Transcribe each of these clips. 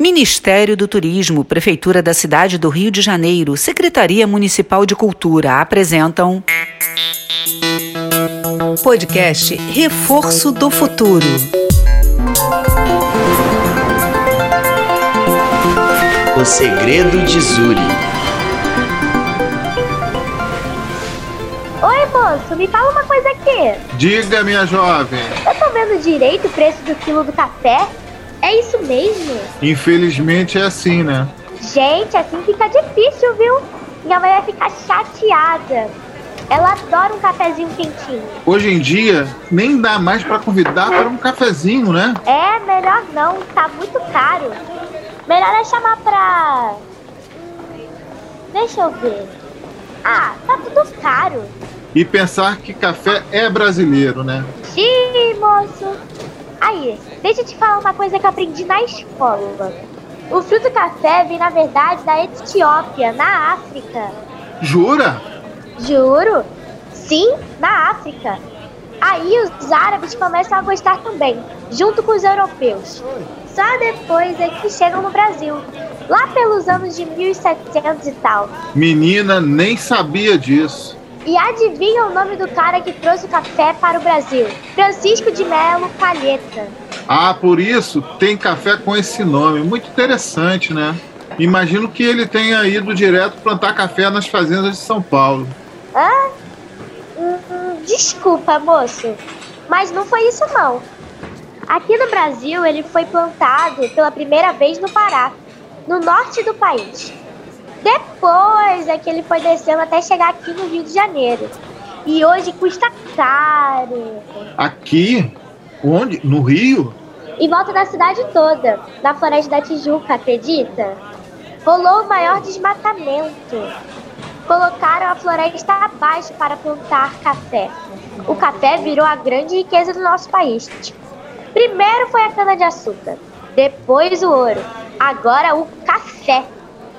Ministério do Turismo, Prefeitura da Cidade do Rio de Janeiro, Secretaria Municipal de Cultura apresentam. Podcast Reforço do Futuro. O segredo de Zuri. Oi, moço, me fala uma coisa aqui. Diga, minha jovem. Eu tô vendo direito o preço do quilo do café? É isso mesmo? Infelizmente é assim, né? Gente, assim fica difícil, viu? Minha mãe vai ficar chateada. Ela adora um cafezinho quentinho. Hoje em dia, nem dá mais para convidar para um cafezinho, né? É, melhor não, tá muito caro. Melhor é chamar pra. Deixa eu ver. Ah, tá tudo caro. E pensar que café é brasileiro, né? Sim, moço. Aí, deixa eu te falar uma coisa que eu aprendi na escola. O fruto café vem, na verdade, da Etiópia, na África. Jura? Juro. Sim, na África. Aí os árabes começam a gostar também, junto com os europeus. Só depois é que chegam no Brasil, lá pelos anos de 1700 e tal. Menina, nem sabia disso. E adivinha o nome do cara que trouxe o café para o Brasil? Francisco de Melo Calheta. Ah, por isso tem café com esse nome. Muito interessante, né? Imagino que ele tenha ido direto plantar café nas fazendas de São Paulo. Ah? Hum, desculpa, moço. Mas não foi isso não. Aqui no Brasil ele foi plantado pela primeira vez no Pará, no norte do país. Depois é que ele foi descendo até chegar aqui no Rio de Janeiro. E hoje custa caro. Aqui? Onde? No Rio? Em volta da cidade toda, na Floresta da Tijuca, acredita? Rolou o maior desmatamento. Colocaram a floresta abaixo para plantar café. O café virou a grande riqueza do nosso país. Primeiro foi a cana-de-açúcar, depois o ouro, agora o café.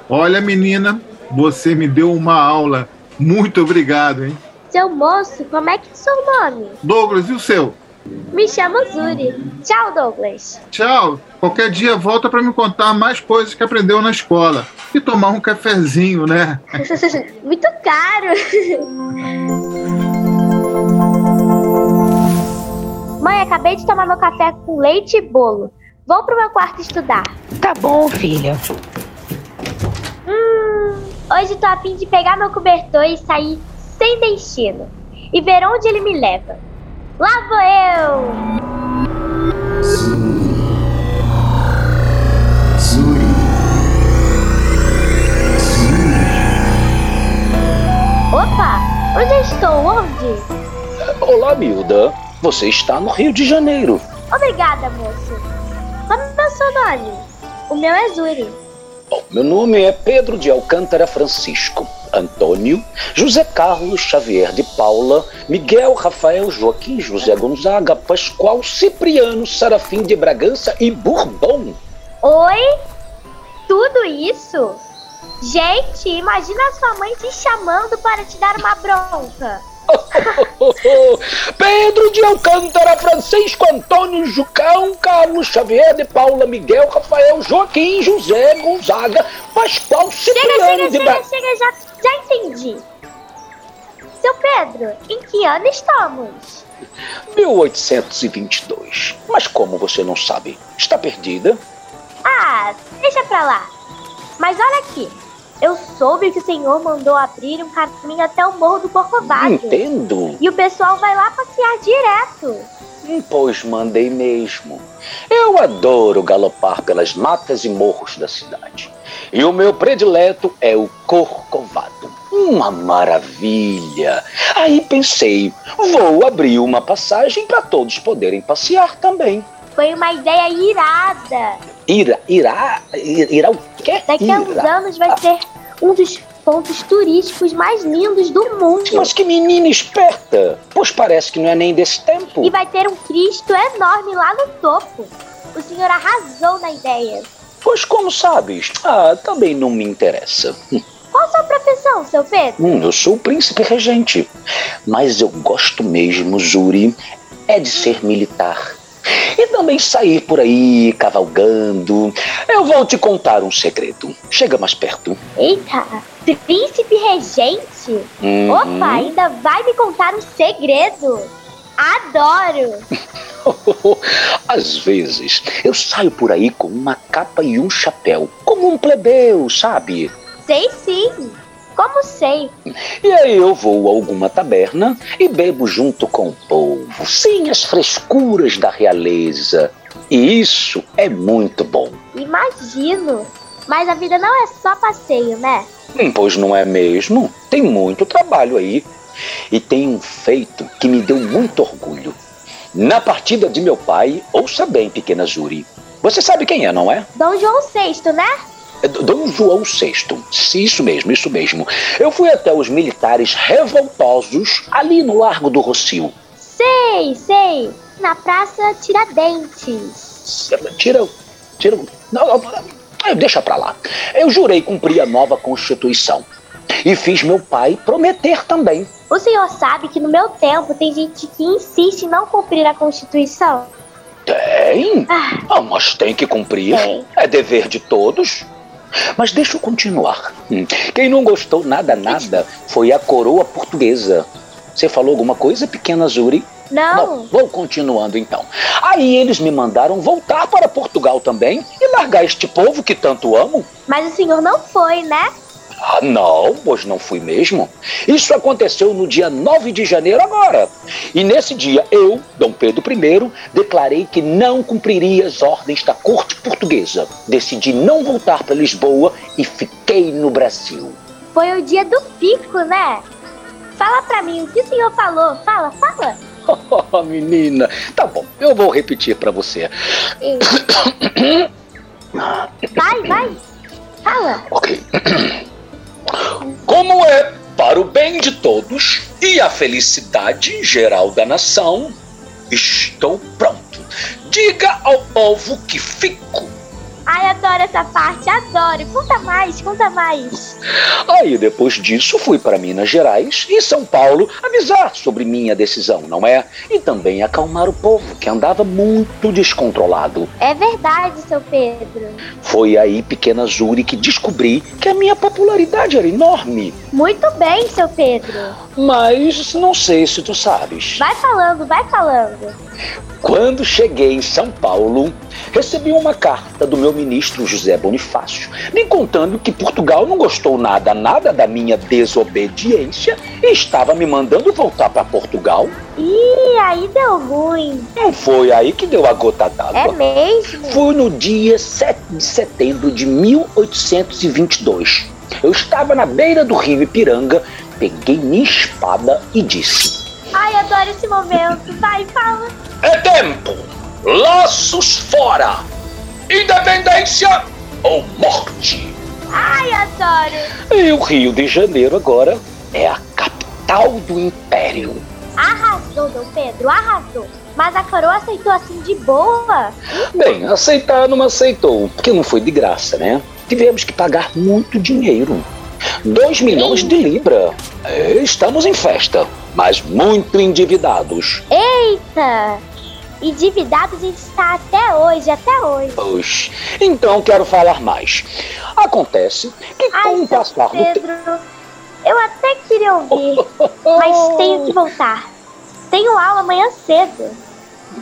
Olha, menina, você me deu uma aula. Muito obrigado, hein? Seu moço, como é que é seu nome? Douglas, e o seu? Me chamo Zuri. Tchau, Douglas. Tchau. Qualquer dia volta para me contar mais coisas que aprendeu na escola. E tomar um cafezinho, né? Muito caro. Mãe, acabei de tomar meu café com leite e bolo. Vou pro meu quarto estudar. Tá bom, filha. Hoje tô a fim de pegar meu cobertor e sair sem destino. E ver onde ele me leva. Lá vou eu! Zuri. Opa! Onde eu estou? Onde? Olá, Milda. Você está no Rio de Janeiro. Obrigada, moço. Qual é o seu nome? O meu é Zuri. Bom, meu nome é Pedro de Alcântara Francisco. Antônio, José Carlos Xavier de Paula, Miguel Rafael Joaquim José Gonzaga, Pascoal Cipriano Sarafim de Bragança e Bourbon. Oi? Tudo isso? Gente, imagina sua mãe te chamando para te dar uma bronca. Pedro de Alcântara, Francisco Antônio Jucão, Carlos Xavier de Paula, Miguel Rafael Joaquim José Gonzaga, Pascoal Chega, Cipriano chega, de chega, chega, já, já entendi. Seu Pedro, em que ano estamos? 1822. Mas como você não sabe, está perdida? Ah, deixa pra lá. Mas olha aqui, eu soube que o senhor mandou abrir um caminho até o Morro do Corcovado. Entendo. E o pessoal vai lá passear direto. Hum, Pois mandei mesmo. Eu adoro galopar pelas matas e morros da cidade. E o meu predileto é o Corcovado. Uma maravilha! Aí pensei, vou abrir uma passagem para todos poderem passear também. Foi uma ideia irada. Irá, irá, irá o quê? Daqui a uns anos vai ser um dos pontos turísticos mais lindos do mundo. Mas que menina esperta! Pois parece que não é nem desse tempo. E vai ter um Cristo enorme lá no topo. O senhor arrasou na ideia. Pois como sabes? Ah, também não me interessa. Qual sua profissão, seu Pedro? Hum, eu sou o príncipe regente. Mas eu gosto mesmo, Zuri, é de ser militar. E também sair por aí cavalgando. Eu vou te contar um segredo. Chega mais perto. Eita, príncipe regente? Uhum. Opa, ainda vai me contar um segredo? Adoro! Às vezes eu saio por aí com uma capa e um chapéu, como um plebeu, sabe? Sei sim. Como sei? E aí eu vou a alguma taberna e bebo junto com o povo, sem as frescuras da realeza. E isso é muito bom. Imagino. Mas a vida não é só passeio, né? Hum, Pois não é mesmo? Tem muito trabalho aí. E tem um feito que me deu muito orgulho. Na partida de meu pai, ouça bem, pequena Júri. Você sabe quem é, não é? Dom João VI, né? É Dom João VI. Sim, Isso mesmo, isso mesmo. Eu fui até os militares revoltosos ali no Largo do Rocio. Sei, sei. Na Praça Tiradentes. Tira. Tira. Não, deixa pra lá. Eu jurei cumprir a nova Constituição. E fiz meu pai prometer também. O senhor sabe que no meu tempo tem gente que insiste em não cumprir a Constituição? Tem? Ah, Ah, mas tem que cumprir. Tem. É dever de todos. Mas deixa eu continuar. Hum, Quem não gostou nada, nada, foi a coroa portuguesa. Você falou alguma coisa, pequena Zuri? Não. Bom, vou continuando então. Aí eles me mandaram voltar para Portugal também e largar este povo que tanto amo. Mas o senhor não foi, né? Ah, não, pois não fui mesmo. Isso aconteceu no dia 9 de janeiro agora. E nesse dia eu, Dom Pedro I, declarei que não cumpriria as ordens da corte portuguesa. Decidi não voltar para Lisboa e fiquei no Brasil. Foi o dia do pico, né? Fala pra mim, o que o senhor falou? Fala, fala. Oh, menina, tá bom, eu vou repetir para você. Vai, vai. Fala. Ok. Como é para o bem de todos e a felicidade geral da nação, estou pronto. Diga ao povo que fico. Essa parte, adoro. Conta mais, conta mais. Aí depois disso fui para Minas Gerais e São Paulo avisar sobre minha decisão, não é? E também acalmar o povo que andava muito descontrolado. É verdade, seu Pedro. Foi aí, pequena Zuri, que descobri que a minha popularidade era enorme. Muito bem, seu Pedro. Mas não sei se tu sabes. Vai falando, vai falando. Quando cheguei em São Paulo, recebi uma carta do meu ministro José Bonifácio, me contando que Portugal não gostou nada, nada da minha desobediência e estava me mandando voltar para Portugal. Ih, aí deu ruim. Não foi aí que deu a gota É d'água. mesmo? Foi no dia 7 de setembro de 1822. Eu estava na beira do rio Ipiranga, peguei minha espada e disse: Ai, adoro esse momento. Vai, fala. É tempo! Laços fora! Independência ou morte! Ai, adoro. E o Rio de Janeiro agora é a capital do império. Arrasou, Dom Pedro, arrasou. Mas a coroa aceitou assim de boa? Bem, aceitar não aceitou, porque não foi de graça, né? Tivemos que pagar muito dinheiro. 2 milhões de libra. Estamos em festa, mas muito endividados. Eita! Endividado a gente está até hoje, até hoje. Pois, então quero falar mais. Acontece que com Ai, o seu passar do tempo. Eu até queria ouvir, mas tenho que voltar. Tenho aula amanhã cedo.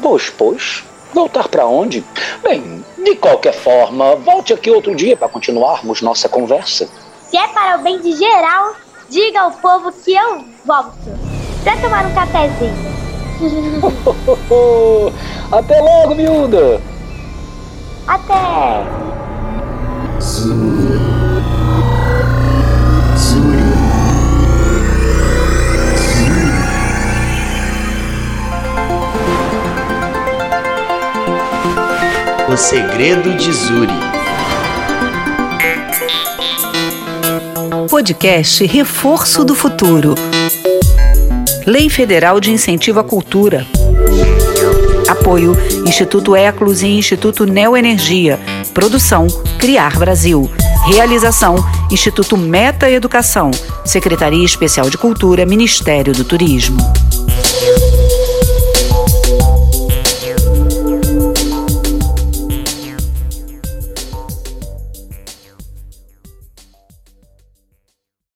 Pois, pois. Voltar para onde? Bem, de qualquer forma, volte aqui outro dia para continuarmos nossa conversa. Se é para o bem de geral, diga ao povo que eu volto. Pra tomar um cafezinho. Até logo, miúda! Até! Zuri. Zuri. O segredo de Zuri. Podcast Reforço do Futuro. Lei Federal de Incentivo à Cultura. Apoio Instituto Eclos e Instituto Neoenergia. Produção Criar Brasil. Realização Instituto Meta Educação. Secretaria Especial de Cultura, Ministério do Turismo.